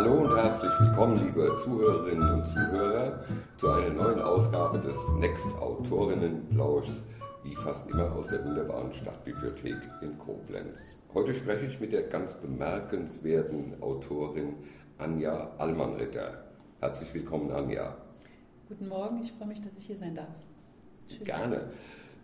Hallo und herzlich willkommen, liebe Zuhörerinnen und Zuhörer, zu einer neuen Ausgabe des Next Autorinnenplauschs, wie fast immer aus der wunderbaren Stadtbibliothek in Koblenz. Heute spreche ich mit der ganz bemerkenswerten Autorin Anja Allmannritter. Herzlich willkommen, Anja. Guten Morgen, ich freue mich, dass ich hier sein darf. Schön. Gerne.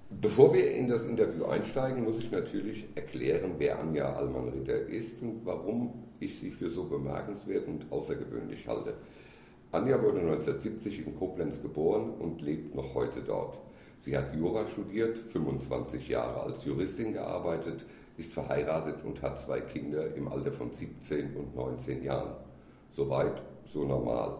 Bevor wir in das Interview einsteigen, muss ich natürlich erklären, wer Anja Allmann-Ritter ist und warum ich sie für so bemerkenswert und außergewöhnlich halte. Anja wurde 1970 in Koblenz geboren und lebt noch heute dort. Sie hat Jura studiert, 25 Jahre als Juristin gearbeitet, ist verheiratet und hat zwei Kinder im Alter von 17 und 19 Jahren. Soweit, so normal.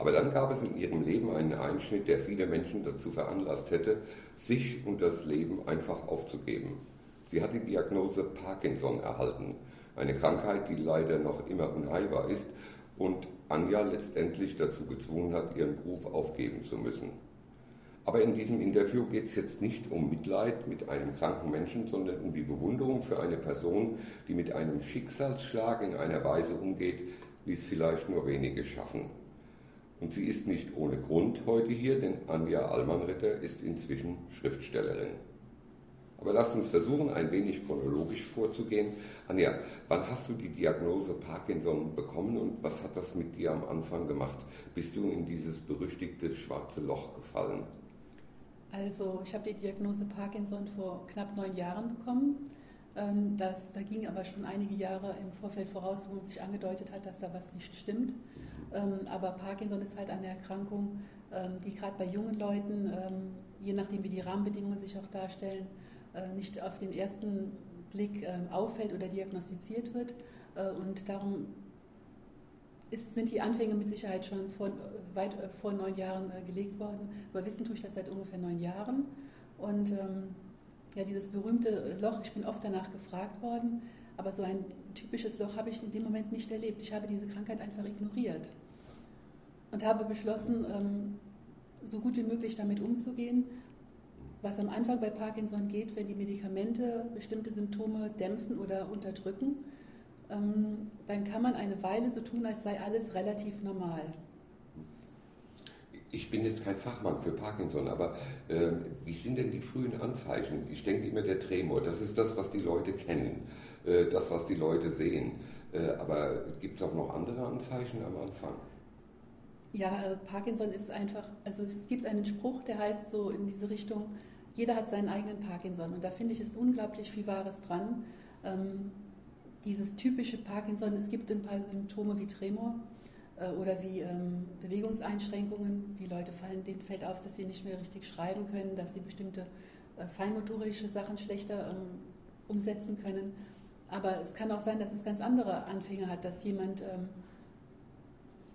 Aber dann gab es in ihrem Leben einen Einschnitt, der viele Menschen dazu veranlasst hätte, sich und das Leben einfach aufzugeben. Sie hat die Diagnose Parkinson erhalten, eine Krankheit, die leider noch immer unheilbar ist und Anja letztendlich dazu gezwungen hat, ihren Beruf aufgeben zu müssen. Aber in diesem Interview geht es jetzt nicht um Mitleid mit einem kranken Menschen, sondern um die Bewunderung für eine Person, die mit einem Schicksalsschlag in einer Weise umgeht, wie es vielleicht nur wenige schaffen. Und sie ist nicht ohne Grund heute hier, denn Anja Allmannritter ist inzwischen Schriftstellerin. Aber lasst uns versuchen, ein wenig chronologisch vorzugehen. Anja, wann hast du die Diagnose Parkinson bekommen und was hat das mit dir am Anfang gemacht? Bist du in dieses berüchtigte schwarze Loch gefallen? Also, ich habe die Diagnose Parkinson vor knapp neun Jahren bekommen. Ähm, das, da ging aber schon einige Jahre im Vorfeld voraus, wo man sich angedeutet hat, dass da was nicht stimmt. Ähm, aber Parkinson ist halt eine Erkrankung, ähm, die gerade bei jungen Leuten, je nachdem wie die Rahmenbedingungen sich auch darstellen, äh, nicht auf den ersten Blick auffällt oder diagnostiziert wird. Äh, und darum ist, sind die Anfänge mit Sicherheit schon vor, weit äh, vor neun Jahren gelegt worden. Aber wissen tue ich das seit ungefähr neun Jahren. Und ja, dieses berühmte Loch, ich bin oft danach gefragt worden, aber so ein typisches Loch habe ich in dem Moment nicht erlebt. Ich habe diese Krankheit einfach ignoriert und habe beschlossen, ähm, so gut wie möglich damit umzugehen. Was am Anfang bei Parkinson geht, wenn die Medikamente bestimmte Symptome dämpfen oder unterdrücken, ähm, dann kann man eine Weile so tun, als sei alles relativ normal. Ich bin jetzt kein Fachmann für Parkinson, aber äh, wie sind denn die frühen Anzeichen? Ich denke immer der Tremor, das ist das, was die Leute kennen, äh, das, was die Leute sehen. Äh, aber gibt es auch noch andere Anzeichen am Anfang? Ja, äh, Parkinson ist einfach, also es gibt einen Spruch, der heißt so in diese Richtung, jeder hat seinen eigenen Parkinson. Und da finde ich, ist unglaublich viel Wahres dran. Ähm, dieses typische Parkinson, es gibt ein paar Symptome wie Tremor oder wie ähm, Bewegungseinschränkungen. Die Leute fallen, denen fällt auf, dass sie nicht mehr richtig schreiben können, dass sie bestimmte äh, feinmotorische Sachen schlechter ähm, umsetzen können. Aber es kann auch sein, dass es ganz andere Anfänge hat, dass jemand ähm,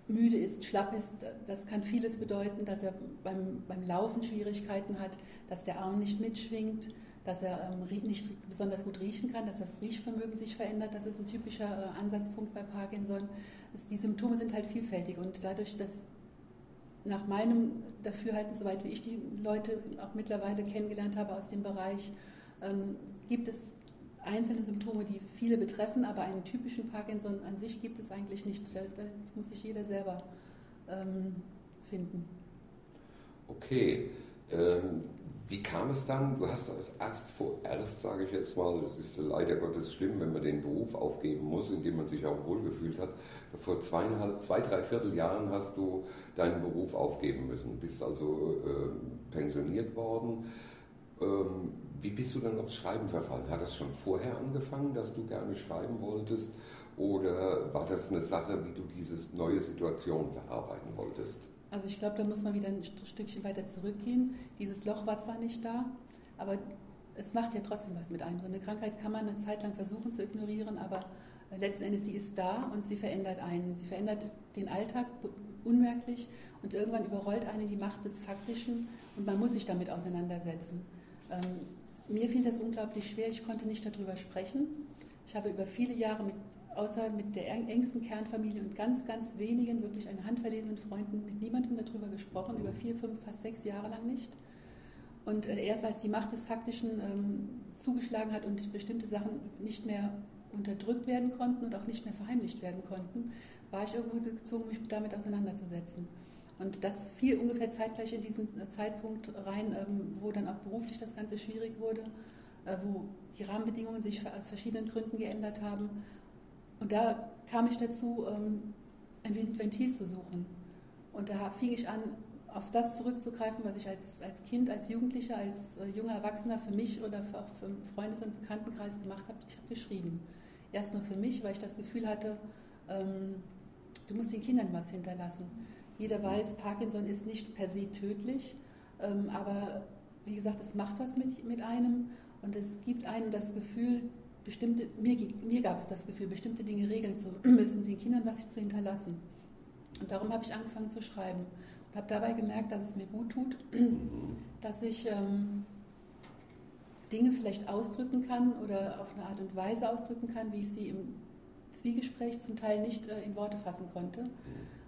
müde ist, schlapp ist, das kann vieles bedeuten, dass er beim, beim Laufen Schwierigkeiten hat, dass der Arm nicht mitschwingt, dass er ähm, nicht besonders gut riechen kann, dass das Riechvermögen sich verändert. Das ist ein typischer äh, Ansatzpunkt bei Parkinson. Die Symptome sind halt vielfältig und dadurch, dass nach meinem Dafürhalten, soweit wie ich die Leute auch mittlerweile kennengelernt habe aus dem Bereich, ähm, gibt es einzelne Symptome, die viele betreffen, aber einen typischen Parkinson an sich gibt es eigentlich nicht. Da, da muss sich jeder selber ähm, finden. Okay. Ähm, wie kam es dann? Du hast das erst vorerst, sage ich jetzt mal, das ist leider Gottes schlimm, wenn man den Beruf aufgeben muss, in dem man sich auch wohlgefühlt hat. Vor zweieinhalb, zwei, drei Vierteljahren hast du deinen Beruf aufgeben müssen, bist also äh, pensioniert worden. Ähm, wie bist du dann aufs Schreiben verfallen? Hat das schon vorher angefangen, dass du gerne schreiben wolltest? Oder war das eine Sache, wie du diese neue Situation verarbeiten wolltest? Also ich glaube, da muss man wieder ein Stückchen weiter zurückgehen. Dieses Loch war zwar nicht da, aber es macht ja trotzdem was mit einem. So eine Krankheit kann man eine Zeit lang versuchen zu ignorieren, aber letzten Endes sie ist da und sie verändert einen. Sie verändert den Alltag unmerklich und irgendwann überrollt einen die Macht des Faktischen und man muss sich damit auseinandersetzen. Ähm, mir fiel das unglaublich schwer, ich konnte nicht darüber sprechen. Ich habe über viele Jahre mit, außer mit der engsten Kernfamilie und ganz, ganz wenigen, wirklich eine handverlesenen Freunden, mit niemandem darüber gesprochen, über vier, fünf, fast sechs Jahre lang nicht. Und äh, erst als die Macht des Faktischen ähm, zugeschlagen hat und bestimmte Sachen nicht mehr unterdrückt werden konnten und auch nicht mehr verheimlicht werden konnten, war ich irgendwo gezwungen, mich damit auseinanderzusetzen. Und das fiel ungefähr zeitgleich in diesen Zeitpunkt rein, ähm, wo dann auch beruflich das Ganze schwierig wurde, äh, wo die Rahmenbedingungen sich aus verschiedenen Gründen geändert haben. Und da kam ich dazu, ähm, ein Ventil zu suchen. Und da fing ich an, auf das zurückzugreifen, was ich als, als Kind, als Jugendlicher, als äh, junger Erwachsener für mich oder für, auch für Freundes- und Bekanntenkreis gemacht habe. Ich habe geschrieben. Erst nur für mich, weil ich das Gefühl hatte, ähm, du musst den Kindern was hinterlassen. Jeder weiß, Parkinson ist nicht per se tödlich, ähm, aber wie gesagt, es macht was mit, mit einem und es gibt einem das Gefühl, bestimmte, mir, mir gab es das Gefühl, bestimmte Dinge regeln zu müssen, den Kindern was zu hinterlassen. Und darum habe ich angefangen zu schreiben und habe dabei gemerkt, dass es mir gut tut, dass ich ähm, Dinge vielleicht ausdrücken kann oder auf eine Art und Weise ausdrücken kann, wie ich sie im Zwiegespräch zum Teil nicht äh, in Worte fassen konnte.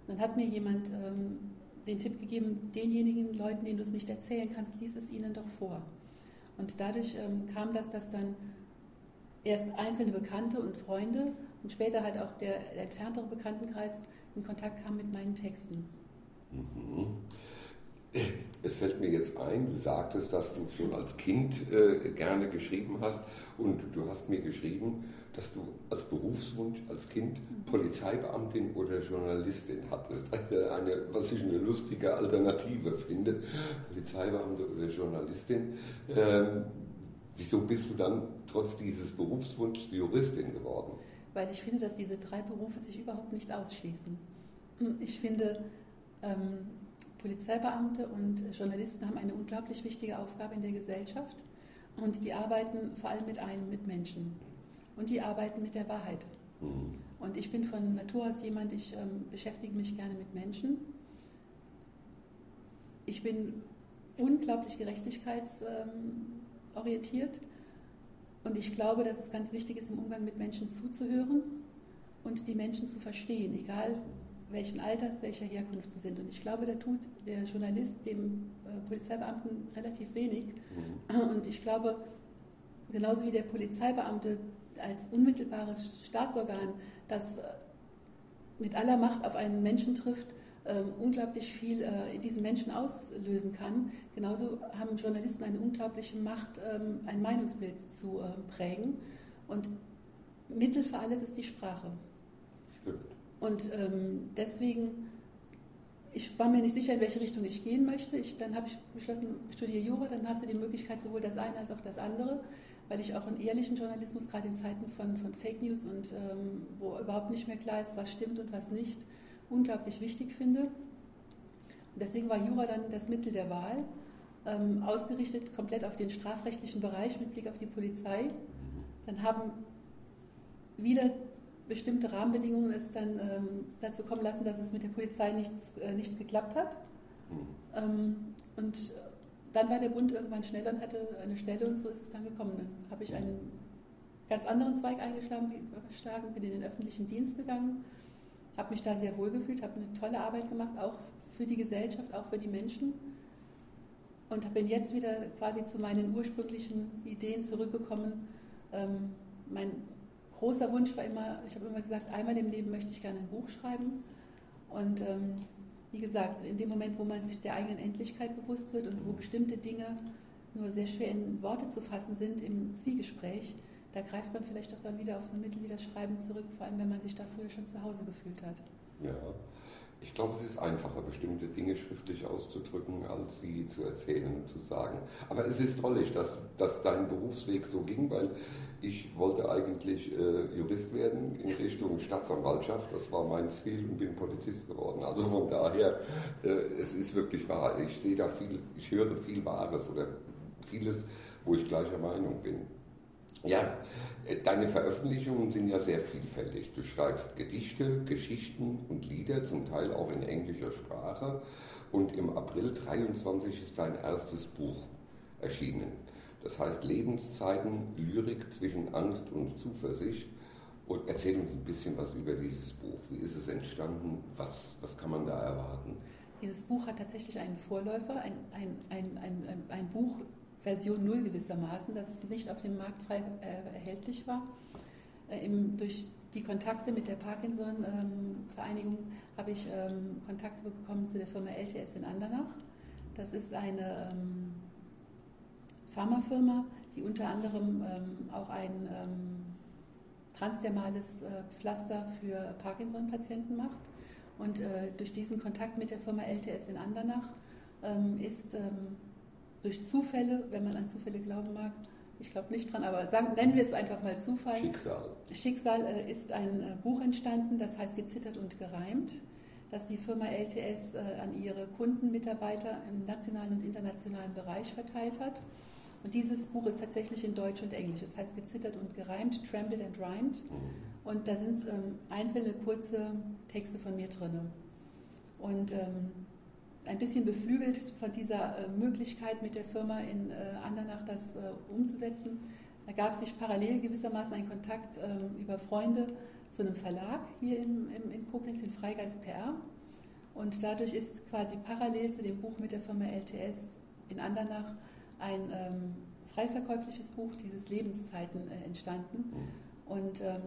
Dann hat mir jemand ähm, den Tipp gegeben, denjenigen Leuten, denen du es nicht erzählen kannst, lies es ihnen doch vor. Und dadurch ähm, kam das, dass dann erst einzelne Bekannte und Freunde und später halt auch der, der entferntere Bekanntenkreis in Kontakt kam mit meinen Texten. Mhm. Es fällt mir jetzt ein, du sagtest, dass du schon als Kind äh, gerne geschrieben hast und du hast mir geschrieben, dass du als Berufswunsch, als Kind Polizeibeamtin oder Journalistin hattest. Eine, eine, was ich eine lustige Alternative finde, Polizeibeamte oder Journalistin. Ähm, wieso bist du dann trotz dieses Berufswunschs Juristin geworden? Weil ich finde, dass diese drei Berufe sich überhaupt nicht ausschließen. Ich finde, ähm, Polizeibeamte und Journalisten haben eine unglaublich wichtige Aufgabe in der Gesellschaft und die arbeiten vor allem mit einem, mit Menschen und die arbeiten mit der Wahrheit. Mhm. Und ich bin von Natur aus jemand, ich ähm, beschäftige mich gerne mit Menschen. Ich bin unglaublich gerechtigkeitsorientiert ähm, und ich glaube, dass es ganz wichtig ist, im Umgang mit Menschen zuzuhören und die Menschen zu verstehen, egal welchen Alters, welcher Herkunft sie sind. Und ich glaube, da tut der Journalist dem äh, Polizeibeamten relativ wenig. Mhm. Und ich glaube, genauso wie der Polizeibeamte als unmittelbares Staatsorgan, das äh, mit aller Macht auf einen Menschen trifft, unglaublich viel äh, in diesen Menschen auslösen kann. Genauso haben Journalisten eine unglaubliche Macht, ähm, ein Meinungsbild zu äh, prägen. Und Mittel für alles ist die Sprache. Stimmt. Und ähm, deswegen, ich war mir nicht sicher, in welche Richtung ich gehen möchte. Ich, dann habe ich beschlossen, ich studiere Jura, dann hast du die Möglichkeit, sowohl das eine als auch das andere weil ich auch einen ehrlichen Journalismus, gerade in Zeiten von, von Fake News und ähm, wo überhaupt nicht mehr klar ist, was stimmt und was nicht, unglaublich wichtig finde. Und deswegen war Jura dann das Mittel der Wahl, ähm, ausgerichtet komplett auf den strafrechtlichen Bereich mit Blick auf die Polizei. Dann haben wieder bestimmte Rahmenbedingungen es dann ähm, dazu kommen lassen, dass es mit der Polizei nichts, äh, nicht geklappt hat. Ähm, und dann war der Bund irgendwann schneller und hatte eine Stelle und so ist es dann gekommen. Dann habe ich einen ganz anderen Zweig eingeschlagen, bin in den öffentlichen Dienst gegangen, habe mich da sehr wohl gefühlt, habe eine tolle Arbeit gemacht, auch für die Gesellschaft, auch für die Menschen und bin jetzt wieder quasi zu meinen ursprünglichen Ideen zurückgekommen. Ähm, mein großer Wunsch war immer, ich habe immer gesagt, einmal im Leben möchte ich gerne ein Buch schreiben und ähm, wie gesagt, in dem Moment, wo man sich der eigenen Endlichkeit bewusst wird und wo bestimmte Dinge nur sehr schwer in Worte zu fassen sind im Zwiegespräch, da greift man vielleicht auch dann wieder auf so ein Mittel wie das Schreiben zurück, vor allem wenn man sich da früher schon zu Hause gefühlt hat. Ja, ich glaube, es ist einfacher, bestimmte Dinge schriftlich auszudrücken, als sie zu erzählen und zu sagen. Aber es ist toll, dass, dass dein Berufsweg so ging, weil ich wollte eigentlich äh, Jurist werden in Richtung Staatsanwaltschaft. Das war mein Ziel und bin Polizist geworden. Also von daher, äh, es ist wirklich wahr. Ich sehe da viel, ich höre viel Wahres oder vieles, wo ich gleicher Meinung bin. Ja, äh, deine Veröffentlichungen sind ja sehr vielfältig. Du schreibst Gedichte, Geschichten und Lieder, zum Teil auch in englischer Sprache. Und im April 23 ist dein erstes Buch erschienen. Das heißt Lebenszeiten, Lyrik zwischen Angst und Zuversicht. Und erzähl uns ein bisschen was über dieses Buch. Wie ist es entstanden? Was, was kann man da erwarten? Dieses Buch hat tatsächlich einen Vorläufer, ein, ein, ein, ein, ein Buch Version 0 gewissermaßen, das nicht auf dem Markt frei äh, erhältlich war. Äh, im, durch die Kontakte mit der Parkinson-Vereinigung ähm, habe ich ähm, Kontakte bekommen zu der Firma LTS in Andernach. Das ist eine ähm, Pharmafirma, die unter anderem ähm, auch ein ähm, transdermales äh, Pflaster für Parkinson-Patienten macht. Und äh, durch diesen Kontakt mit der Firma LTS in Andernach ähm, ist durch Zufälle, wenn man an Zufälle glauben mag, ich glaube nicht dran, aber sagen, nennen wir es einfach mal Zufall. Schicksal. Schicksal äh, ist ein äh, Buch entstanden, das heißt Gezittert und gereimt, das die Firma LTS äh, an ihre Kunden, Mitarbeiter im nationalen und internationalen Bereich verteilt hat. Und dieses Buch ist tatsächlich in Deutsch und Englisch. Es heißt Gezittert und gereimt, Trembled and Rhymed. Mhm. Und da sind ähm, einzelne kurze Texte von mir drin. Und ähm, ein bisschen beflügelt von dieser äh, Möglichkeit mit der Firma in äh, Andernach das äh, umzusetzen, da gab sich parallel gewissermaßen ein Kontakt ähm, über Freunde zu einem Verlag hier in, in, in Koblenz, in Freigeist PR. Und dadurch ist quasi parallel zu dem Buch mit der Firma LTS in Andernach ein ähm, frei verkäufliches Buch, dieses Lebenszeiten, äh, entstanden. Mhm. Und ähm,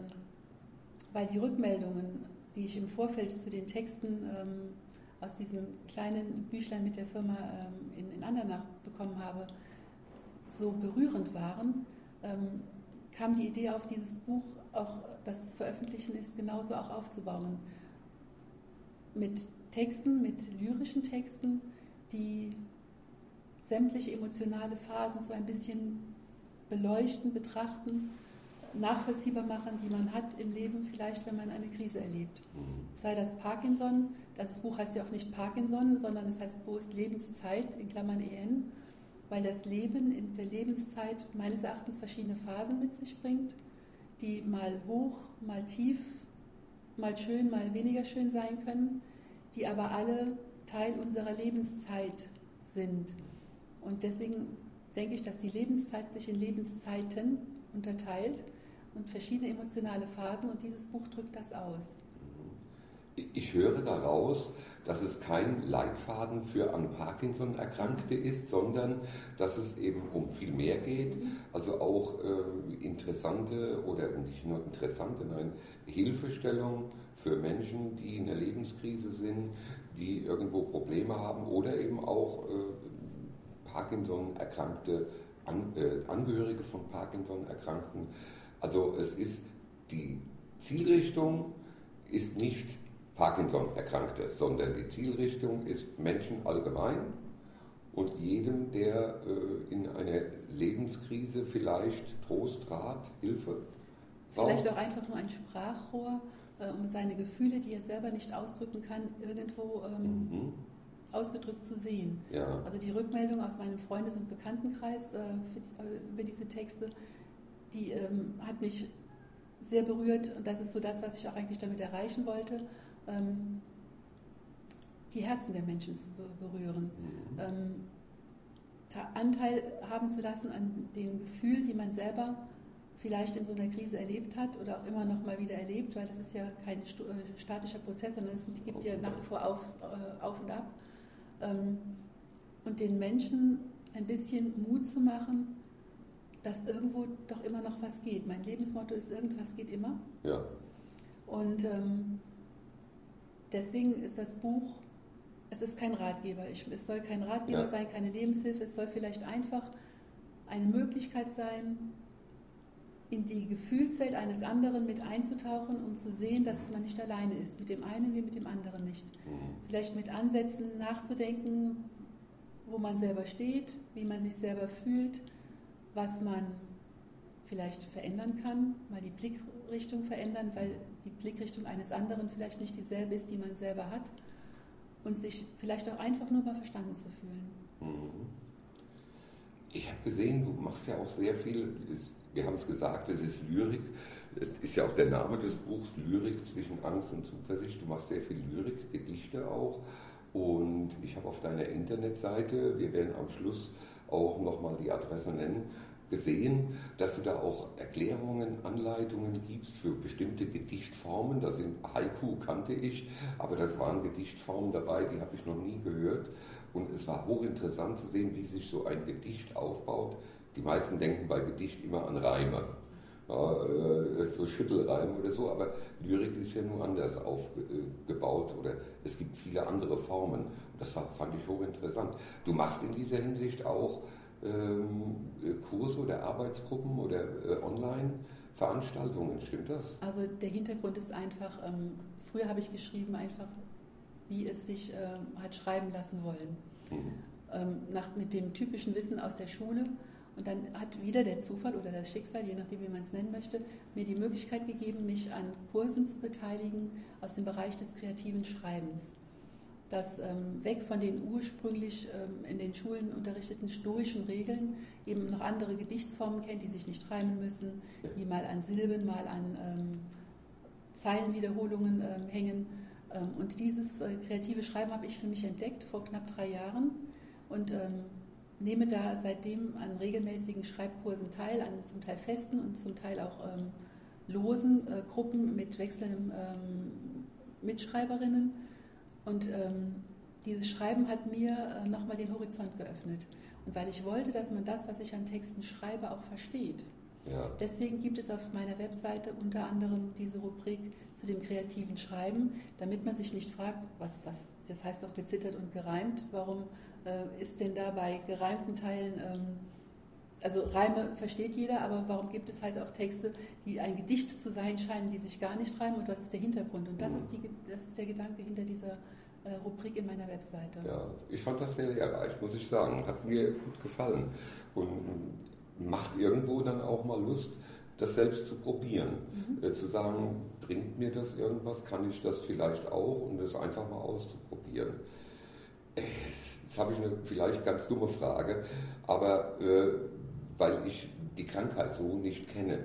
weil die Rückmeldungen, die ich im Vorfeld zu den Texten ähm, aus diesem kleinen Büchlein mit der Firma ähm, in, in Andernach bekommen habe, so berührend waren, ähm, kam die Idee auf, dieses Buch, auch das veröffentlichen ist, genauso auch aufzubauen. Mit Texten, mit lyrischen Texten, die sämtliche emotionale Phasen so ein bisschen beleuchten, betrachten, nachvollziehbar machen, die man hat im Leben, vielleicht wenn man eine Krise erlebt. Mhm. Sei das Parkinson, das Buch heißt ja auch nicht Parkinson, sondern es heißt bloß Lebenszeit in Klammern EN, weil das Leben in der Lebenszeit meines Erachtens verschiedene Phasen mit sich bringt, die mal hoch, mal tief, mal schön, mal weniger schön sein können, die aber alle Teil unserer Lebenszeit sind. Und deswegen denke ich, dass die Lebenszeit sich in Lebenszeiten unterteilt und verschiedene emotionale Phasen und dieses Buch drückt das aus. Ich höre daraus, dass es kein Leitfaden für an Parkinson Erkrankte ist, sondern dass es eben um viel mehr geht. Also auch äh, interessante oder nicht nur interessante, nein, Hilfestellung für Menschen, die in der Lebenskrise sind, die irgendwo Probleme haben oder eben auch äh, Parkinson Erkrankte, an, äh, Angehörige von Parkinson Erkrankten. Also es ist die Zielrichtung ist nicht Parkinson-Erkrankte, sondern die Zielrichtung ist Menschen allgemein und jedem, der äh, in einer Lebenskrise vielleicht Trost, Rat, Hilfe braucht. Vielleicht auch einfach nur ein Sprachrohr, äh, um seine Gefühle, die er selber nicht ausdrücken kann, irgendwo ähm, mhm. ausgedrückt zu sehen. Ja. Also die Rückmeldung aus meinem Freundes- und Bekanntenkreis äh, die, über diese Texte, die ähm, hat mich sehr berührt und das ist so das, was ich auch eigentlich damit erreichen wollte ähm, die Herzen der Menschen zu berühren. Mhm. Ähm, Anteil haben zu lassen an den Gefühlen, die man selber vielleicht in so einer Krise erlebt hat oder auch immer noch mal wieder erlebt, weil das ist ja kein äh, statischer Prozess, sondern es gibt ja nach wie vor auf, äh, auf und ab. Ähm, und den Menschen ein bisschen Mut zu machen, dass irgendwo doch immer noch was geht. Mein Lebensmotto ist, irgendwas geht immer. Ja. Und ähm, deswegen ist das Buch, es ist kein Ratgeber. Ich, es soll kein Ratgeber ja. sein, keine Lebenshilfe. Es soll vielleicht einfach eine Möglichkeit sein, in die Gefühlswelt eines anderen mit einzutauchen, um zu sehen, dass man nicht alleine ist. Mit dem einen wie mit dem anderen nicht. Mhm. Vielleicht mit Ansätzen nachzudenken, wo man selber steht, wie man sich selber fühlt, was man vielleicht verändern kann, mal die Blickrichtung verändern, weil die Blickrichtung eines anderen vielleicht nicht dieselbe ist, die man selber hat und sich vielleicht auch einfach nur mal verstanden zu fühlen. Mhm. Ich habe gesehen, du machst ja auch sehr viel, wir haben es gesagt, es ist Lyrik, es ist ja auch der Name des Buchs, Lyrik zwischen Angst und Zuversicht. Du machst sehr viel Lyrik, Gedichte auch. Und ich habe auf deiner Internetseite, wir werden am Schluss auch nochmal die Adresse nennen, gesehen, dass du da auch Erklärungen, Anleitungen gibst für bestimmte Gedichtformen. Das sind Haiku kannte ich, aber das waren Gedichtformen dabei, die habe ich noch nie gehört. Und es war hochinteressant zu sehen, wie sich so ein Gedicht aufbaut. Die meisten denken bei Gedicht immer an Reime. ja, äh, so Schüttelreim oder so, aber Lyrik ist ja nur anders aufgebaut oder es gibt viele andere Formen. Das fand ich hochinteressant. Du machst in dieser Hinsicht auch Kurse oder Arbeitsgruppen oder äh, Online-Veranstaltungen, stimmt das? Also der Hintergrund ist einfach, ähm, früher habe ich geschrieben einfach, wie es sich ähm, hat schreiben lassen wollen. Mhm. Ähm, nach, mit dem typischen Wissen aus der Schule und dann hat wieder der Zufall oder das Schicksal, je nachdem, wie man es nennen möchte, mir die Möglichkeit gegeben, mich an Kursen zu beteiligen aus dem Bereich des kreativen Schreibens. Das ähm, weg von den ursprünglich ähm, in den Schulen unterrichteten stoischen Regeln eben noch andere Gedichtsformen kennt, die sich nicht reimen müssen, die mal an Silben, mal an ähm, Zeilenwiederholungen ähm, hängen. Ähm, und dieses äh, kreative Schreiben habe ich für mich entdeckt vor knapp drei Jahren und ähm, nehme da seitdem an regelmäßigen Schreibkursen teil, an zum Teil festen und zum Teil auch losen äh, Gruppen mit wechselnden Mitschreiberinnen. Und ähm, dieses Schreiben hat mir äh, nochmal den Horizont geöffnet. Und weil ich wollte, dass man das, was ich an Texten schreibe, auch versteht. Ja. Deswegen gibt es auf meiner Webseite unter anderem diese Rubrik zu dem kreativen Schreiben, damit man sich nicht fragt, was, was das heißt auch gezittert und gereimt, warum äh, ist denn da bei gereimten Teilen, ähm, also Reime versteht jeder, aber warum gibt es halt auch Texte, die ein Gedicht zu sein scheinen, die sich gar nicht reimen und was ist der Hintergrund? Und das, mhm. ist, die, das ist der Gedanke hinter dieser äh, Rubrik in meiner Webseite. Ja, ich fand das sehr lehrreich, muss ich sagen. Hat mir gut gefallen und macht irgendwo dann auch mal Lust, das selbst zu probieren. Mhm. Äh, zu sagen, bringt mir das irgendwas, kann ich das vielleicht auch und das einfach mal auszuprobieren. Es Jetzt habe ich eine vielleicht ganz dumme Frage, aber äh, weil ich die Krankheit so nicht kenne.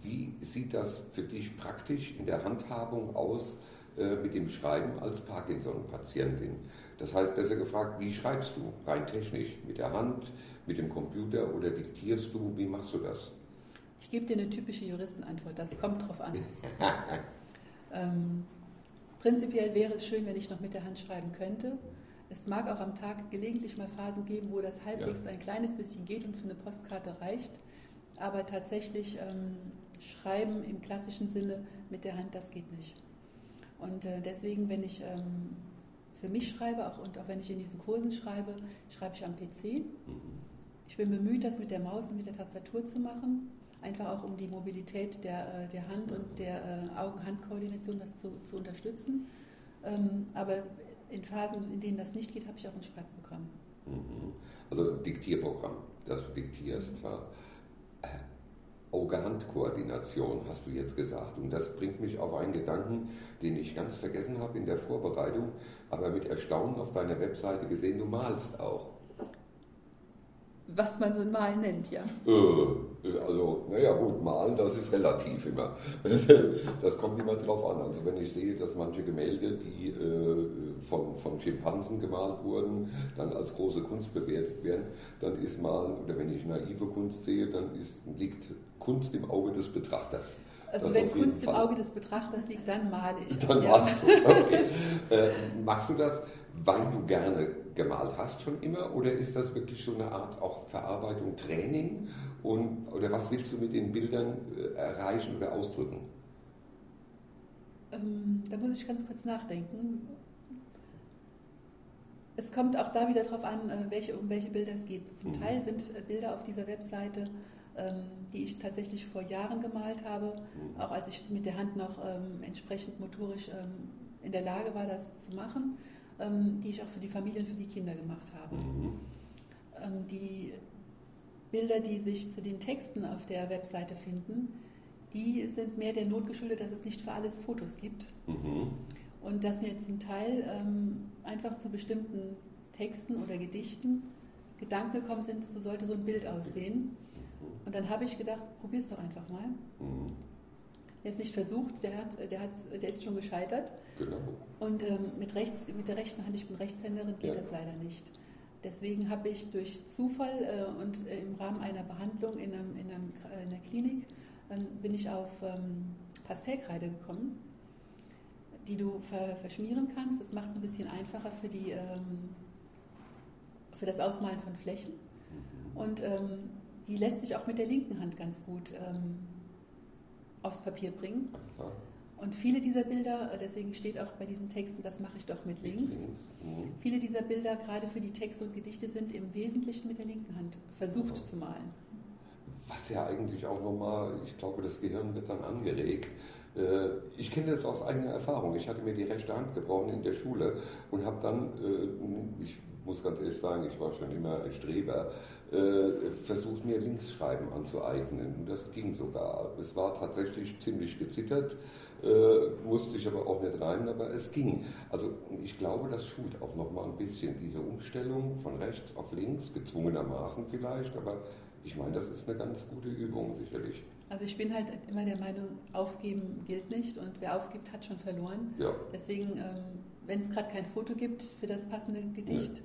Wie sieht das für dich praktisch in der Handhabung aus äh, mit dem Schreiben als Parkinson-Patientin? Das heißt, besser gefragt, wie schreibst du rein technisch? Mit der Hand, mit dem Computer oder diktierst du? Wie machst du das? Ich gebe dir eine typische Juristenantwort, das kommt drauf an. ähm, prinzipiell wäre es schön, wenn ich noch mit der Hand schreiben könnte. Es mag auch am Tag gelegentlich mal Phasen geben, wo das halbwegs ja. ein kleines bisschen geht und für eine Postkarte reicht. Aber tatsächlich ähm, schreiben im klassischen Sinne mit der Hand, das geht nicht. Und äh, deswegen, wenn ich ähm, für mich schreibe auch, und auch wenn ich in diesen Kursen schreibe, schreibe ich am PC. Mhm. Ich bin bemüht, das mit der Maus und mit der Tastatur zu machen. Einfach auch um die Mobilität der, äh, der Hand und der äh, Augen-Hand-Koordination das zu, zu unterstützen. Ähm, aber in Phasen, in denen das nicht geht, habe ich auch ein Schreibprogramm. Mhm. Also Diktierprogramm, das du diktierst. Ja. Äh, Auge-Hand-Koordination hast du jetzt gesagt. Und das bringt mich auf einen Gedanken, den ich ganz vergessen habe in der Vorbereitung, aber mit Erstaunen auf deiner Webseite gesehen, du malst auch was man so ein Malen nennt, ja. Äh, also, naja gut, Malen, das ist relativ immer. Das kommt immer drauf an. Also wenn ich sehe, dass manche Gemälde, die äh, von, von Schimpansen gemalt wurden, dann als große Kunst bewertet werden, dann ist Malen, oder wenn ich naive Kunst sehe, dann ist, liegt Kunst im Auge des Betrachters. Also das wenn Kunst Fall. im Auge des Betrachters liegt, dann male ich. Dann malst du, okay. äh, machst du das, weil du gerne gemalt hast schon immer oder ist das wirklich so eine Art auch Verarbeitung, Training und, oder was willst du mit den Bildern äh, erreichen oder ausdrücken? Ähm, da muss ich ganz kurz nachdenken. Es kommt auch da wieder darauf an, äh, welche, um welche Bilder es geht. Zum mhm. Teil sind äh, Bilder auf dieser Webseite, ähm, die ich tatsächlich vor Jahren gemalt habe, mhm. auch als ich mit der Hand noch ähm, entsprechend motorisch ähm, in der Lage war, das zu machen. Ähm, die ich auch für die Familien, für die Kinder gemacht habe. Mhm. Ähm, die Bilder, die sich zu den Texten auf der Webseite finden, die sind mehr der Not geschuldet, dass es nicht für alles Fotos gibt. Mhm. Und dass mir zum Teil ähm, einfach zu bestimmten Texten oder Gedichten Gedanken gekommen sind, so sollte so ein Bild aussehen. Mhm. Und dann habe ich gedacht, probier's doch einfach mal. Mhm. Der ist nicht versucht, der, hat, der, hat, der ist schon gescheitert. Genau. Und ähm, mit, rechts, mit der rechten Hand, ich bin Rechtshänderin, geht ja. das leider nicht. Deswegen habe ich durch Zufall äh, und äh, im Rahmen einer Behandlung in, einem, in, einem, in einer Klinik äh, bin ich auf ähm, Pastellkreide gekommen, die du ver verschmieren kannst. Das macht es ein bisschen einfacher für, die, ähm, für das Ausmalen von Flächen. Mhm. Und ähm, die lässt sich auch mit der linken Hand ganz gut ähm, aufs Papier bringen. Und viele dieser Bilder, äh, deswegen steht auch bei diesen Texten, das mache ich doch mit links. Mhm. Viele dieser Bilder, gerade für die Texte und Gedichte, sind im Wesentlichen mit der linken Hand versucht zu malen. Was ja eigentlich auch nochmal, ich glaube, das Gehirn wird dann angeregt. Äh, ich kenne das aus eigener Erfahrung. Ich hatte mir die rechte Hand gebrochen in der Schule und habe dann, äh, ich muss ganz ehrlich sagen, ich war schon immer ein Streber, versucht mir Linksschreiben anzueignen. Und das ging sogar. Es war tatsächlich ziemlich gezittert, äh, musste sich aber auch nicht reimen, aber es ging. Also ich glaube, das schult auch noch mal ein bisschen diese Umstellung von rechts auf links, gezwungenermaßen vielleicht, aber ich meine, das ist eine ganz gute Übung sicherlich. Also ich bin halt immer der Meinung, aufgeben gilt nicht und wer aufgibt, hat schon verloren. Ja. Deswegen, ähm, wenn es gerade kein Foto gibt für das passende Gedicht, ja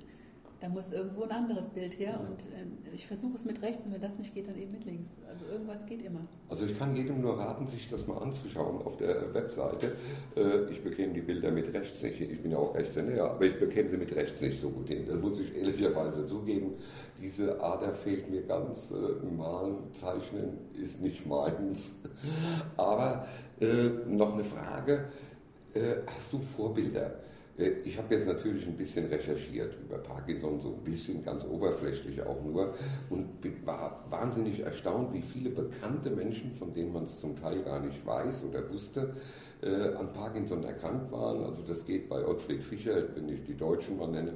da muss irgendwo ein anderes Bild her und äh, ich versuche es mit rechts und wenn das nicht geht, dann eben mit links. Also irgendwas geht immer. Also ich kann jedem nur raten, sich das mal anzuschauen auf der Webseite. Äh, ich bekäme die Bilder mit rechts nicht, ich bin ja auch Rechtshänder, aber ich bekäme sie mit rechts nicht so gut hin. Das muss ich ehrlicherweise zugeben. Diese Ader fehlt mir ganz. Äh, malen, zeichnen ist nicht meins. Aber noch eine Frage. Hast du Vorbilder? Äh, ich habe jetzt natürlich ein bisschen recherchiert über Parkinson, so ein bisschen ganz oberflächlich auch nur und war wahnsinnig erstaunt, wie viele bekannte Menschen, von denen man es zum Teil gar nicht weiß oder wusste, äh, an Parkinson erkrankt waren. Also das geht bei Ottfried Fischer, wenn ich die Deutschen mal nenne,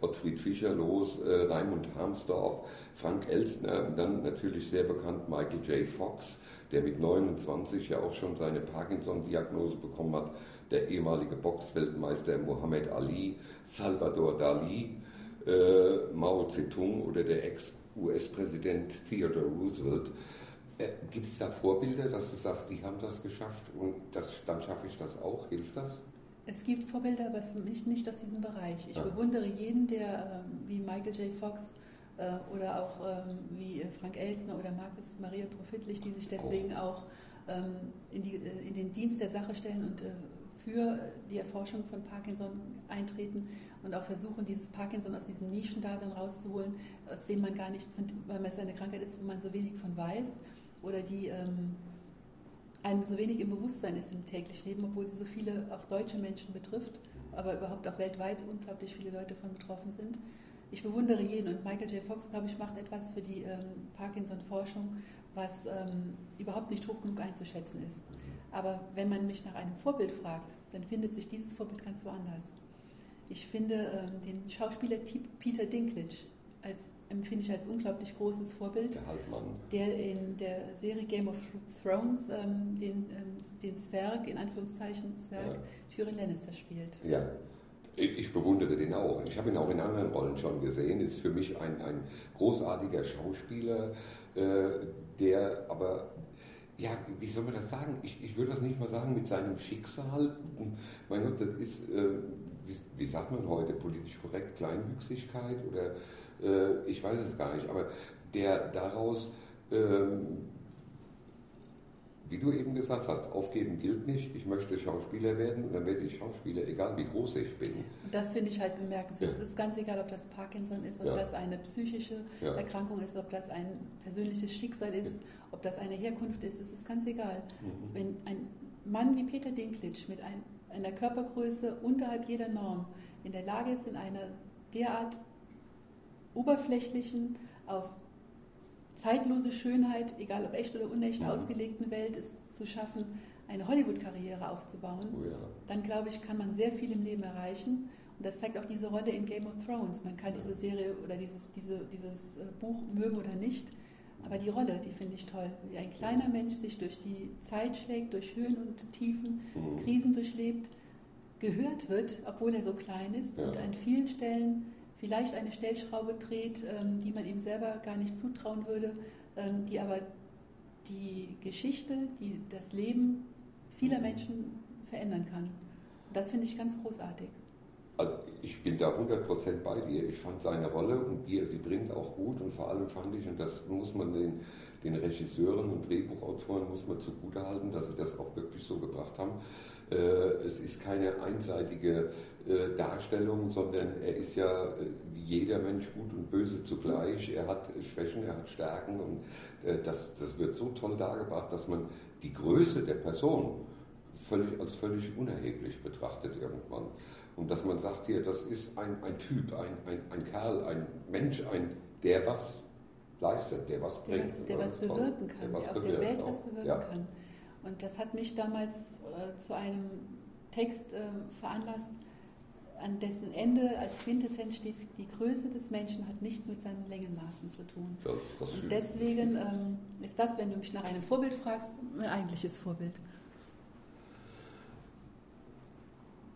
Ottfried Fischer los, äh, Raimund Harmsdorf, Frank Elstner und dann natürlich sehr bekannt Michael J. Fox, der mit 29 ja auch schon seine Parkinson-Diagnose bekommen hat der ehemalige Boxweltmeister Muhammad Ali, Salvador Dali, äh, Mao Zedong oder der Ex-US-Präsident Theodore Roosevelt. Äh, Gibt es da Vorbilder, dass du sagst, die haben das geschafft und das, dann schaffe ich das auch? Hilft das? Es gibt Vorbilder, aber für mich nicht aus diesem Bereich. Ich ja. bewundere jeden, der ähm, wie Michael J. Fox äh, oder auch ähm, wie äh, Frank Elsner oder Markus Maria Profitlich, die sich deswegen oh. auch ähm, in, die, äh, in, den Dienst der Sache stellen und äh, für die Erforschung von Parkinson eintreten und auch versuchen, dieses Parkinson aus diesem Nischendasein rauszuholen, aus dem man gar nichts, weil es eine Krankheit ist, wo man so wenig von weiß oder die ähm, einem so wenig im Bewusstsein ist im täglichen Leben, obwohl sie so viele auch deutsche Menschen betrifft, aber überhaupt auch weltweit unglaublich viele Leute von betroffen sind. Ich bewundere jeden und Michael J. Fox, glaube ich, macht etwas für die ähm, Parkinson-Forschung, was ähm, überhaupt nicht hoch genug einzuschätzen ist. Aber wenn man mich nach einem Vorbild fragt, dann findet sich dieses Vorbild ganz woanders. Ich finde ähm, den Schauspieler Peter Dinklage als, empfinde ich als unglaublich großes Vorbild, der, Halbmann. der in der Serie Game of Thrones ähm, den, ähm, den Zwerg, in Anführungszeichen Zwerg, ja. Tyrion Lannister spielt. Ja, ich bewundere den auch. Ich habe ihn auch in anderen Rollen schon gesehen. Ist für mich ein, ein großartiger Schauspieler, äh, der aber ja, wie soll man das sagen? Ich, ich würde das nicht mal sagen mit seinem Schicksal. Mein Gott, das ist, äh, wie, wie, sagt man heute politisch korrekt, Kleinwüchsigkeit oder äh, ich weiß es gar nicht, aber der daraus ähm, wie du eben gesagt hast, aufgeben gilt nicht. Ich möchte Schauspieler werden und dann werde ich Schauspieler, egal wie groß ich bin. Und das finde ich halt bemerkenswert. Ja. Es ist ganz egal, ob das Parkinson ist, ob ja. das eine psychische ja. Erkrankung ist, ob das ein persönliches Schicksal ist, ob das eine Herkunft ist. Es ist ganz egal. Mhm. Wenn ein Mann wie Peter Dinklage mit ein, einer Körpergröße unterhalb jeder Norm in der Lage ist, in einer derart oberflächlichen, auf zeitlose Schönheit, egal ob echt oder unecht, ja. ausgelegten Welt ist zu schaffen, eine Hollywood-Karriere aufzubauen, oh ja. dann glaube ich, kann man sehr viel im Leben erreichen. Und das zeigt auch diese Rolle in Game of Thrones. Man kann ja. diese Serie oder dieses, diese, dieses äh, Buch mögen oder nicht, aber die Rolle, die finde ich toll. Wie ein kleiner Mensch sich durch die Zeit schlägt, durch Höhen und Tiefen, mhm. Krisen durchlebt, gehört wird, obwohl er so klein ist und an vielen Stellen vielleicht eine Stellschraube dreht, ähm, die man ihm selber gar nicht zutrauen würde, ähm, die aber die Geschichte, die das Leben vieler Menschen verändern kann. das finde ich ganz großartig. Also ich bin da 100% bei dir. Ich fand seine Rolle und die er sie bringt auch gut und vor allem fand ich, und das muss man den, den Regisseuren und Drehbuchautoren muss man zugutehalten, dass sie das auch wirklich so gebracht haben, es ist keine einseitige äh, Darstellung, sondern er ist ja äh, wie jeder Mensch gut und böse zugleich. Er hat Schwächen, er hat Stärken und das, das wird so toll dargebracht, dass man die Größe der Person völlig, als völlig unerheblich betrachtet irgendwann. Und dass man sagt, hier, das ist ein, ein Typ, ein, ein, ein Kerl, ein Mensch, ein, der was leistet, der was bringt. Der was, der was bewirken kann, der, was der auf der Welt auch. was bewirken ja. kann. Und das hat mich damals äh, zu einem Text äh, veranlasst, an dessen Ende als Quintessenz steht, die Größe des Menschen hat nichts mit seinen Längenmaßen zu tun. Das, und deswegen ähm, ist das, wenn du mich nach einem Vorbild fragst, ein eigentliches Vorbild.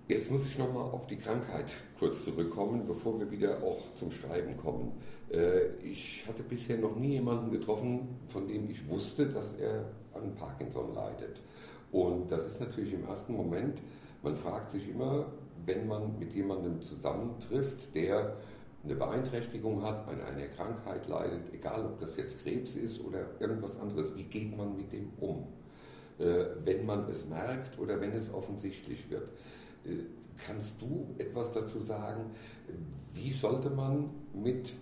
Jetzt muss ich nochmal auf die Krankheit kurz zurückkommen, bevor wir wieder auch zum Schreiben kommen. Äh, ich hatte bisher noch nie jemanden getroffen, von dem ich wusste, dass er an Parkinson leidet. Und das ist natürlich im ersten Moment, man fragt sich immer, wenn man mit jemandem zusammentrifft, der eine Beeinträchtigung hat, an einer Krankheit leidet, egal ob das jetzt Krebs ist oder irgendwas anderes, wie geht man mit dem um? Äh, wenn man es merkt oder wenn es offensichtlich wird. Äh, kannst du etwas dazu sagen, wie sollte man mit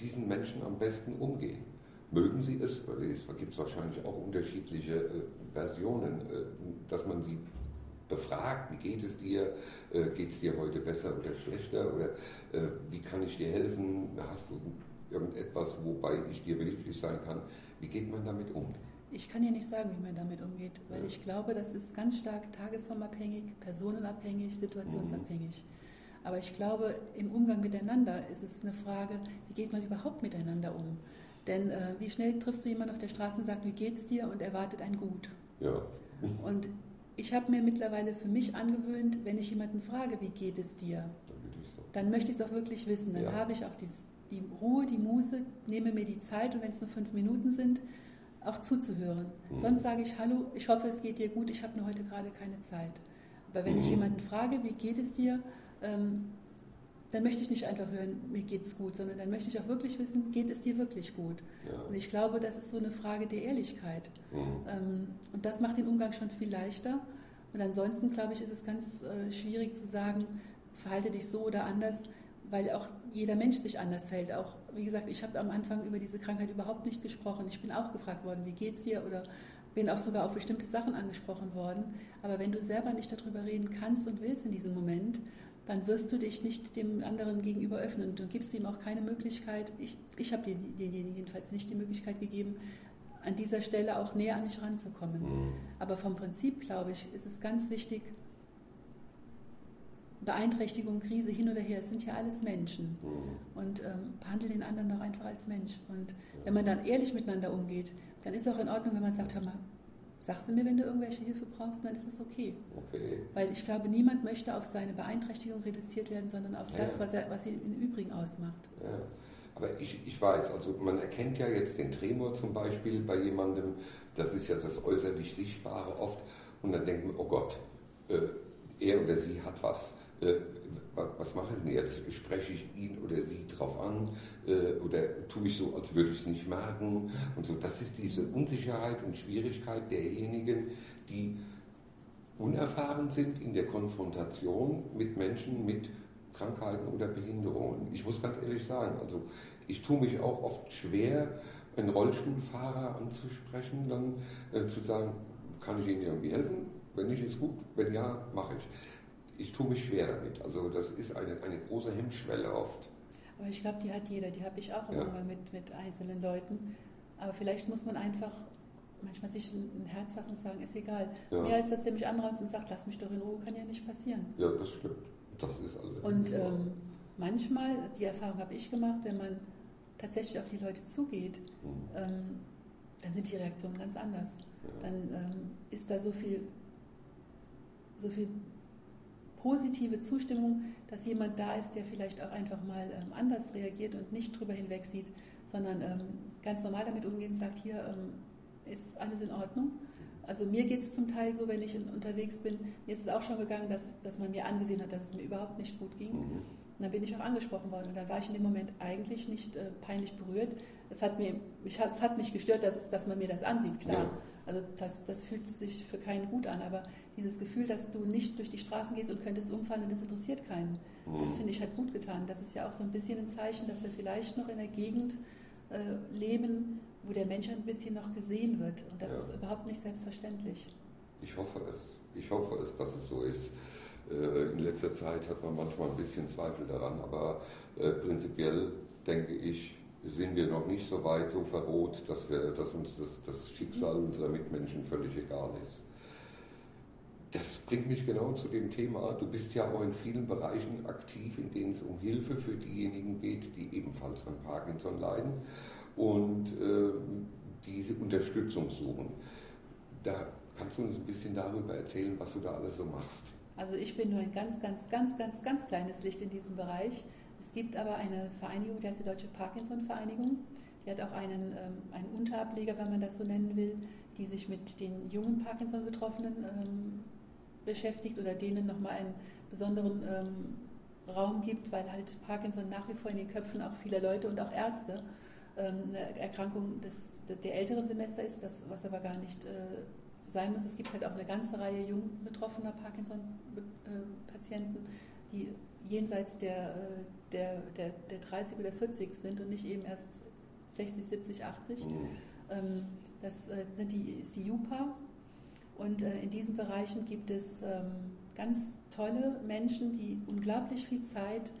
diesen Menschen am besten umgehen? Mögen sie es? Es gibt wahrscheinlich auch unterschiedliche äh, Versionen, äh, dass man sie befragt, wie geht es dir, äh, geht es dir heute besser oder schlechter oder äh, wie kann ich dir helfen, hast du irgendetwas, wobei ich dir behilflich sein kann, wie geht man damit um? Ich kann dir nicht sagen, wie man damit umgeht, weil ja. ich glaube, das ist ganz stark tagesformabhängig, personenabhängig, situationsabhängig. Mhm. Aber ich glaube, im Umgang miteinander ist es eine Frage, wie geht man überhaupt miteinander um? Denn äh, wie schnell triffst du jemanden auf der Straße und sagst, wie geht's dir und erwartet ein Gut? Ja. Und ich habe mir mittlerweile für mich angewöhnt, wenn ich jemanden frage, wie geht es dir, dann möchte ich es auch wirklich wissen. Dann ja. habe ich auch die, die Ruhe, die Muße, nehme mir die Zeit und wenn es nur fünf Minuten sind, auch zuzuhören. Mhm. Sonst sage ich, hallo, ich hoffe, es geht dir gut, ich habe nur heute gerade keine Zeit. Aber wenn mhm. ich jemanden frage, wie geht es dir, ähm, dann möchte ich nicht einfach hören, mir geht's gut, sondern dann möchte ich auch wirklich wissen, geht es dir wirklich gut? Ja. Und ich glaube, das ist so eine Frage der Ehrlichkeit. Mhm. Ähm, und das macht den Umgang schon viel leichter. Und ansonsten, glaube ich, ist es ganz äh, schwierig zu sagen, verhalte dich so oder anders, weil auch jeder Mensch sich anders fällt. Auch, wie gesagt, ich habe am Anfang über diese Krankheit überhaupt nicht gesprochen. Ich bin auch gefragt worden, wie geht's dir? Oder bin auch sogar auf bestimmte Sachen angesprochen worden. Aber wenn du selber nicht darüber reden kannst und willst in diesem Moment, dann wirst du dich nicht dem anderen gegenüber öffnen. Du gibst ihm auch keine Möglichkeit, ich, ich habe denjenigen jedenfalls nicht die Möglichkeit gegeben, an dieser Stelle auch näher an mich ranzukommen. Mhm. Aber vom Prinzip, glaube ich, ist es ganz wichtig, Beeinträchtigung, Krise, hin oder her, es sind ja alles Menschen. Mhm. Und ähm, behandle den anderen doch einfach als Mensch. Und wenn man dann ehrlich miteinander umgeht, dann ist es auch in Ordnung, wenn man sagt, hör mal, Sagst du mir, wenn du irgendwelche Hilfe brauchst, dann ist es okay. okay. Weil ich glaube, niemand möchte auf seine Beeinträchtigung reduziert werden, sondern auf ja. das, was, er, was ihn im Übrigen ausmacht. Ja. Aber ich, ich weiß, also man erkennt ja jetzt den Tremor zum Beispiel bei jemandem, das ist ja das äußerlich Sichtbare oft, und dann denkt man, oh Gott, äh, er oder sie hat was. Äh, was mache ich denn jetzt? Spreche ich ihn oder sie drauf an äh, oder tue ich so, als würde ich es nicht merken? Und so, das ist diese Unsicherheit und Schwierigkeit derjenigen, die unerfahren sind in der Konfrontation mit Menschen mit Krankheiten oder Behinderungen. Ich muss ganz ehrlich sagen, also ich tue mich auch oft schwer, einen Rollstuhlfahrer anzusprechen, dann äh, zu sagen, kann ich Ihnen irgendwie helfen? Wenn nicht, ist gut. Wenn ja, mache ich ich tue mich schwer damit. Also das ist eine, eine große Hemmschwelle oft. Aber ich glaube, die hat jeder, die habe ich auch im ja. Umgang mit, mit einzelnen Leuten. Aber vielleicht muss man einfach manchmal sich ein Herz fassen und sagen, ist egal. Ja. Mehr als dass der mich anraut und sagt, lass mich doch in Ruhe, kann ja nicht passieren. Ja, das stimmt. Das ist also. Und ähm, manchmal, die Erfahrung habe ich gemacht, wenn man tatsächlich auf die Leute zugeht, mhm. ähm, dann sind die Reaktionen ganz anders. Ja. Dann ähm, ist da so viel, so viel positive Zustimmung, dass jemand da ist, der vielleicht auch einfach mal ähm, anders reagiert und nicht drüber hinweg sieht, sondern ähm, ganz normal damit umgeht und sagt, hier ähm, ist alles in Ordnung. Also mir geht es zum Teil so, wenn ich in, unterwegs bin, mir ist es auch schon gegangen, dass, dass man mir angesehen hat, dass es mir überhaupt nicht gut ging. Mhm. Und dann bin ich auch angesprochen worden. Und dann war ich in dem Moment eigentlich nicht äh, peinlich berührt. Es hat, mir, ich, es hat mich gestört, dass, es, dass man mir das ansieht, klar. Ja. Also das, das fühlt sich für keinen gut an. Aber dieses Gefühl, dass du nicht durch die Straßen gehst und könntest umfallen und das interessiert keinen, mhm. das finde ich halt gut getan. Das ist ja auch so ein bisschen ein Zeichen, dass wir vielleicht noch in der Gegend äh, leben, wo der Mensch ein bisschen noch gesehen wird. Und das ja. ist überhaupt nicht selbstverständlich. Ich hoffe es. Ich hoffe es, dass es so ist. Äh, in letzter Zeit hat man manchmal ein bisschen Zweifel daran, aber äh, prinzipiell denke ich, sind wir noch nicht so weit, so verroht, dass, wir, dass uns das, das Schicksal unserer Mitmenschen völlig egal ist. Das bringt mich genau zu dem Thema. Du bist ja auch in vielen Bereichen aktiv, in denen es um Hilfe für diejenigen geht, die ebenfalls an Parkinson leiden und äh, diese Unterstützung suchen. Da kannst du uns ein bisschen darüber erzählen, was du da alles so machst. Also ich bin nur ein ganz, ganz, ganz, ganz, ganz kleines Licht in diesem Bereich. Es gibt aber eine Vereinigung, die heißt die Deutsche Parkinson-Vereinigung. Die hat auch einen, ähm, einen Unterableger, wenn man das so nennen will, die sich mit den jungen Parkinson-Betroffenen ähm, beschäftigt oder denen nochmal einen besonderen ähm, Raum gibt, weil halt Parkinson nach wie vor in den Köpfen auch vieler Leute und auch Ärzte ähm, eine Erkrankung des, der älteren Semester ist, das, was aber gar nicht äh, sein muss. Es gibt halt auch eine ganze Reihe jung betroffener Parkinson-Patienten, die jenseits der, äh, der, der, der 30 oder 40 sind und nicht eben erst 60, 70, 80. Mhm. Ähm, das äh, sind die SIUPA. Und in diesen Bereichen gibt es ähm, ganz tolle Menschen, die unglaublich viel Zeit,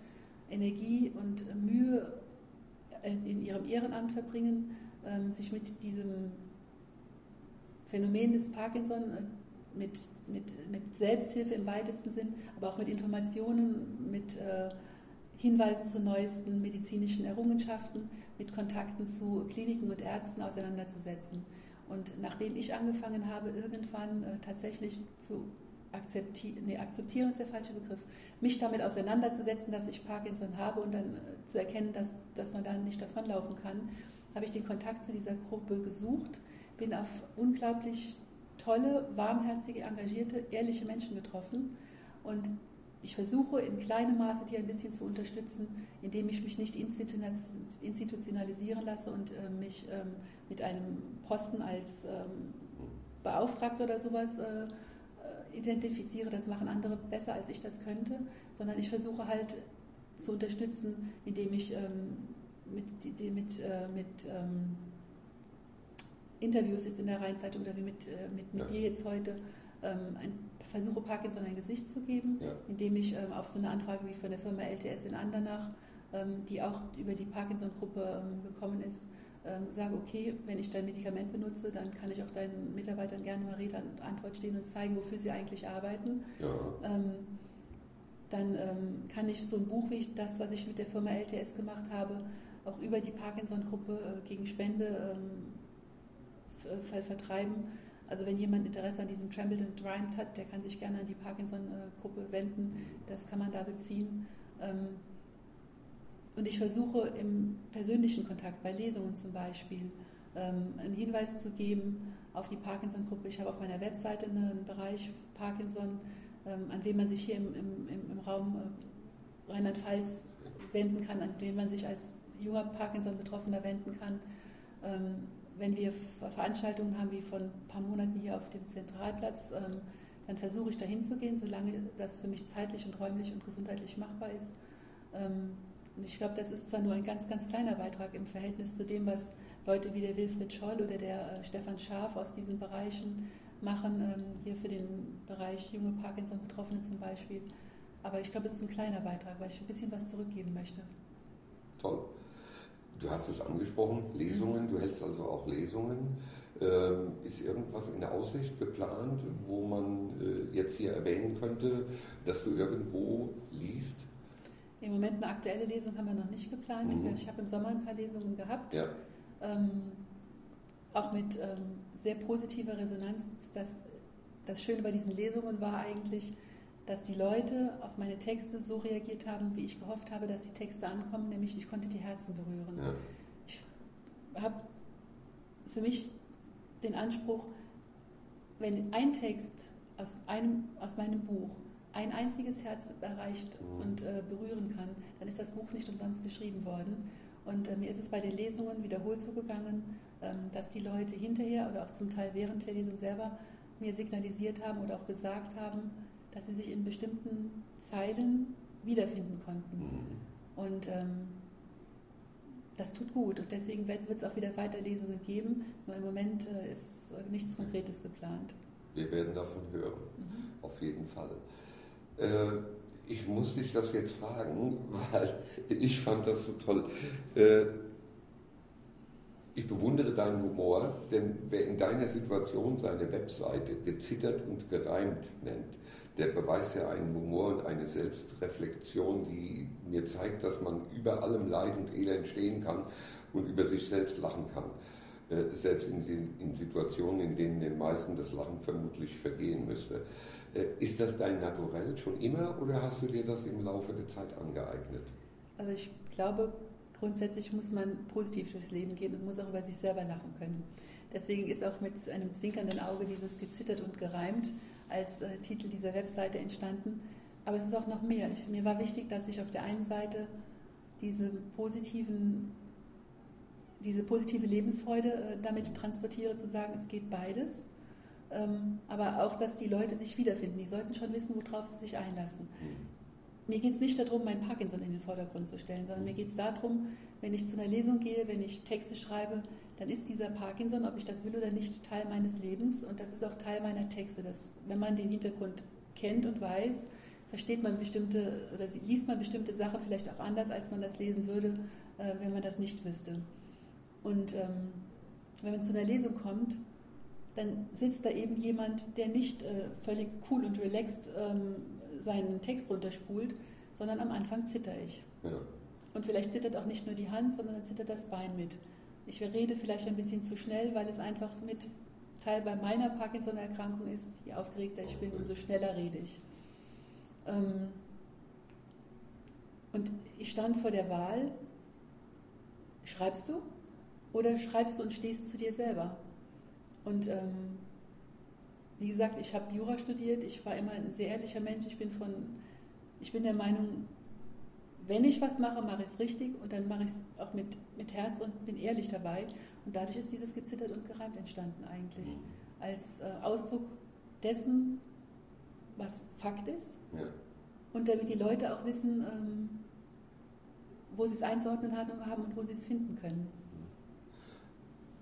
Energie und Mühe in ihrem Ehrenamt verbringen, ähm, sich mit diesem Phänomen des Parkinson, äh, mit, mit, mit Selbsthilfe im weitesten Sinn, aber auch mit Informationen, mit äh, Hinweisen zu neuesten medizinischen Errungenschaften, mit Kontakten zu Kliniken und Ärzten auseinanderzusetzen. Und nachdem ich angefangen habe, irgendwann äh, tatsächlich zu akzeptieren, nee, akzeptieren ist der falsche Begriff, mich damit auseinanderzusetzen, dass ich Parkinson habe und dann äh, zu erkennen, dass, dass man da nicht davonlaufen kann, habe ich den Kontakt zu dieser Gruppe gesucht, bin auf unglaublich tolle, warmherzige, engagierte, ehrliche Menschen getroffen und ich versuche in kleinem Maße die ein bisschen zu unterstützen, indem ich mich nicht institutionalisieren lasse und äh, mich ähm, mit einem Posten als ähm, Beauftragter oder sowas äh, identifiziere, das machen andere besser, als ich das könnte, sondern ich versuche halt zu unterstützen, indem ich ähm, mit, die, mit, äh, mit ähm, Interviews jetzt in der Rheinzeitung oder wie mit, äh, mit, mit ja. dir jetzt heute ähm, ein, versuche Parkinson ein Gesicht zu geben, ja. indem ich ähm, auf so eine Anfrage wie von der Firma LTS in Andernach, ähm, die auch über die Parkinson-Gruppe ähm, gekommen ist, ähm, sage, okay, wenn ich dein Medikament benutze, dann kann ich auch deinen Mitarbeitern gerne mal Rede und Antwort stehen und zeigen, wofür sie eigentlich arbeiten. Ja. Ähm, dann ähm, kann ich so ein Buch wie das, was ich mit der Firma LTS gemacht habe, auch über die Parkinson-Gruppe äh, gegen Spende vertreiben. Also wenn jemand Interesse an diesem Trembled and Rhymed hat, der kann sich gerne an die Parkinson-Gruppe wenden. Das kann man da beziehen. Ähm, und ich versuche im persönlichen Kontakt, bei Lesungen zum Beispiel, ähm, einen Hinweis zu geben auf die Parkinson-Gruppe. Ich habe auf meiner Webseite einen Bereich Parkinson, ähm, an den man sich hier im, im, im Raum äh, Rheinland-Pfalz wenden kann, an den man sich als junger Parkinson-Betroffener wenden kann. Ähm, wenn wir Veranstaltungen haben wie vor ein paar Monaten hier auf dem Zentralplatz, dann versuche ich da hinzugehen, solange das für mich zeitlich und räumlich und gesundheitlich machbar ist. Und ich glaube, das ist zwar nur ein ganz, ganz kleiner Beitrag im Verhältnis zu dem, was Leute wie der Wilfried Scholl oder der äh, Stefan Scharf aus diesen Bereichen machen, ähm, hier für den Bereich junge Parkinson-Betroffene zum Beispiel. Aber ich glaube, es ist ein kleiner Beitrag, weil ich ein bisschen was zurückgeben möchte. Toll. Du hast es angesprochen, Lesungen, du hältst also auch Lesungen. Ähm, ist irgendwas in der Aussicht geplant, wo man äh, jetzt hier erwähnen könnte, dass du irgendwo liest? Im Moment eine aktuelle Lesung haben wir noch nicht geplant. Mhm. Ich habe im Sommer ein paar Lesungen gehabt. Ja. Ähm, auch mit ähm, sehr positiver Resonanz. Das, das Schöne bei diesen Lesungen war eigentlich, dass die Leute auf meine Texte so reagiert haben, wie ich gehofft habe, dass die Texte ankommen, nämlich ich konnte die Herzen berühren. Ja. Ich habe für mich den Anspruch, wenn ein Text aus, einem, aus meinem Buch ein einziges Herz erreicht mhm. und äh, berühren kann, dann ist das Buch nicht umsonst geschrieben worden. Und äh, mir ist es bei den Lesungen wiederholt so gegangen, ähm, dass die Leute hinterher oder auch zum Teil während der Lesung selber mir signalisiert haben oder auch gesagt haben, dass sie sich in bestimmten Zeilen wiederfinden konnten. Mhm. Und ähm, das tut gut und deswegen wird es auch wieder Weiterlesungen geben. Nur im Moment äh, ist nichts Konkretes geplant. Wir werden davon hören, mhm. auf jeden Fall. Äh, ich muss dich das jetzt fragen, weil ich fand das so toll. Äh, ich bewundere deinen Humor, denn wer in deiner Situation seine Webseite gezittert und gereimt nennt, der beweist ja einen Humor und eine Selbstreflexion, die mir zeigt, dass man über allem Leid und Elend stehen kann und über sich selbst lachen kann. Äh, selbst in, in Situationen, in denen den meisten das Lachen vermutlich vergehen müsste. Äh, ist das dein Naturell schon immer oder hast du dir das im Laufe der Zeit angeeignet? Also ich glaube, grundsätzlich muss man positiv durchs Leben gehen und muss auch über sich selber lachen können. Deswegen ist auch mit einem zwinkernden Auge dieses gezittert und gereimt als äh, Titel dieser Webseite entstanden. Aber es ist auch noch mehr. Ich, mir war wichtig, dass ich auf der einen Seite diese, positiven, diese positive Lebensfreude äh, damit transportiere, zu sagen, es geht beides. Ähm, aber auch, dass die Leute sich wiederfinden. Die sollten schon wissen, worauf sie sich einlassen. Mir geht es nicht darum, mein Parkinson in den Vordergrund zu stellen, sondern mir geht es darum, wenn ich zu einer Lesung gehe, wenn ich Texte schreibe, dann ist dieser Parkinson, ob ich das will oder nicht, Teil meines Lebens und das ist auch Teil meiner Texte. Dass, wenn man den Hintergrund kennt und weiß, versteht man bestimmte oder liest man bestimmte Sachen vielleicht auch anders, als man das lesen würde, äh, wenn man das nicht wüsste. Und ähm, wenn man zu einer Lesung kommt, dann sitzt da eben jemand, der nicht äh, völlig cool und relaxed ähm, seinen Text runterspult, sondern am Anfang zitter ich. Ja. Und vielleicht zittert auch nicht nur die Hand, sondern dann zittert das Bein mit. Ich rede vielleicht ein bisschen zu schnell, weil es einfach mit Teil bei meiner Parkinson-Erkrankung ist. Je aufgeregter ich bin, umso schneller rede ich. Ähm, und ich stand vor der Wahl, schreibst du oder schreibst du und stehst zu dir selber? Und ähm, wie gesagt, ich habe Jura studiert, ich war immer ein sehr ehrlicher Mensch. Ich bin, von, ich bin der Meinung, wenn ich was mache, mache ich es richtig und dann mache ich es auch mit, mit Herz und bin ehrlich dabei. Und dadurch ist dieses gezittert und gereimt entstanden eigentlich. Als äh, Ausdruck dessen, was Fakt ist. Ja. Und damit die Leute auch wissen, ähm, wo sie es einzuordnen haben und wo sie es finden können.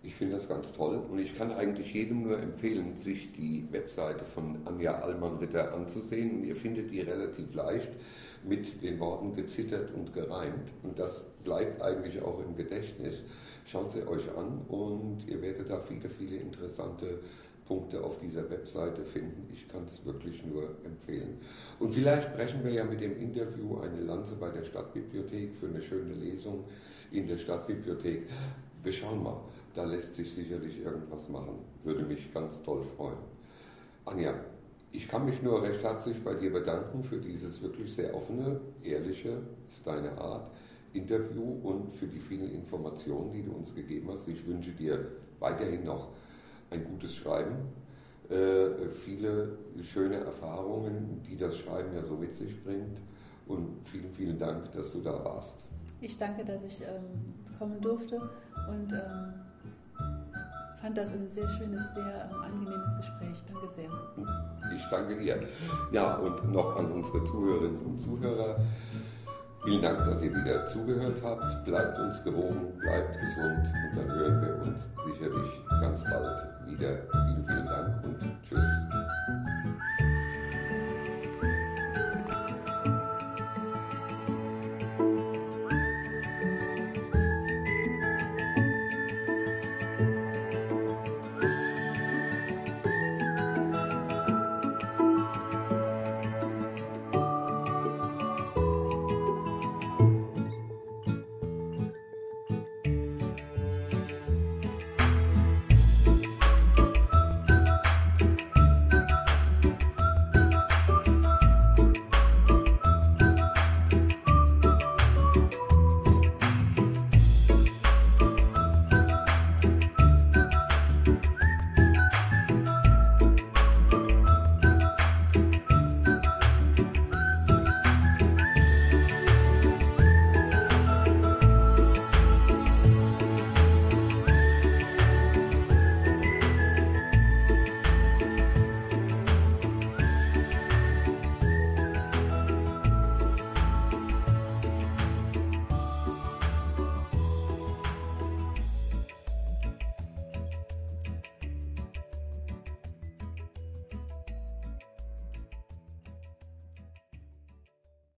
Ich finde das ganz toll und ich kann eigentlich jedem nur empfehlen, sich die Webseite von Anja Allmann-Ritter anzusehen. Und ihr findet die relativ leicht mit den Worten gezittert und gereimt. Und das bleibt eigentlich auch im Gedächtnis. Schaut sie euch an und ihr werdet da viele, viele interessante Punkte auf dieser Webseite finden. Ich kann es wirklich nur empfehlen. Und vielleicht brechen wir ja mit dem Interview eine Lanze bei der Stadtbibliothek für eine schöne Lesung in der Stadtbibliothek. Wir schauen mal. Da lässt sich sicherlich irgendwas machen. Würde mich ganz toll freuen. Anja, ich kann mich nur recht herzlich bei dir bedanken für dieses wirklich sehr offene, ehrliche, ist deine Art, Interview und für die vielen Informationen, die du uns gegeben hast. Ich wünsche dir weiterhin noch ein gutes Schreiben, äh, viele schöne Erfahrungen, die das Schreiben ja so mit sich bringt. Und vielen, vielen Dank, dass du da warst. Ich danke, dass ich ähm, kommen durfte und ähm, fand das ein sehr schönes, sehr ähm, angenehmes Gespräch. Danke sehr. Ich danke dir. Ja, und noch an unsere Zuhörerinnen und Zuhörer. Vielen Dank, dass ihr wieder zugehört habt. Bleibt uns gewogen, bleibt gesund und dann hören wir uns sicherlich ganz bald wieder. Vielen, vielen Dank.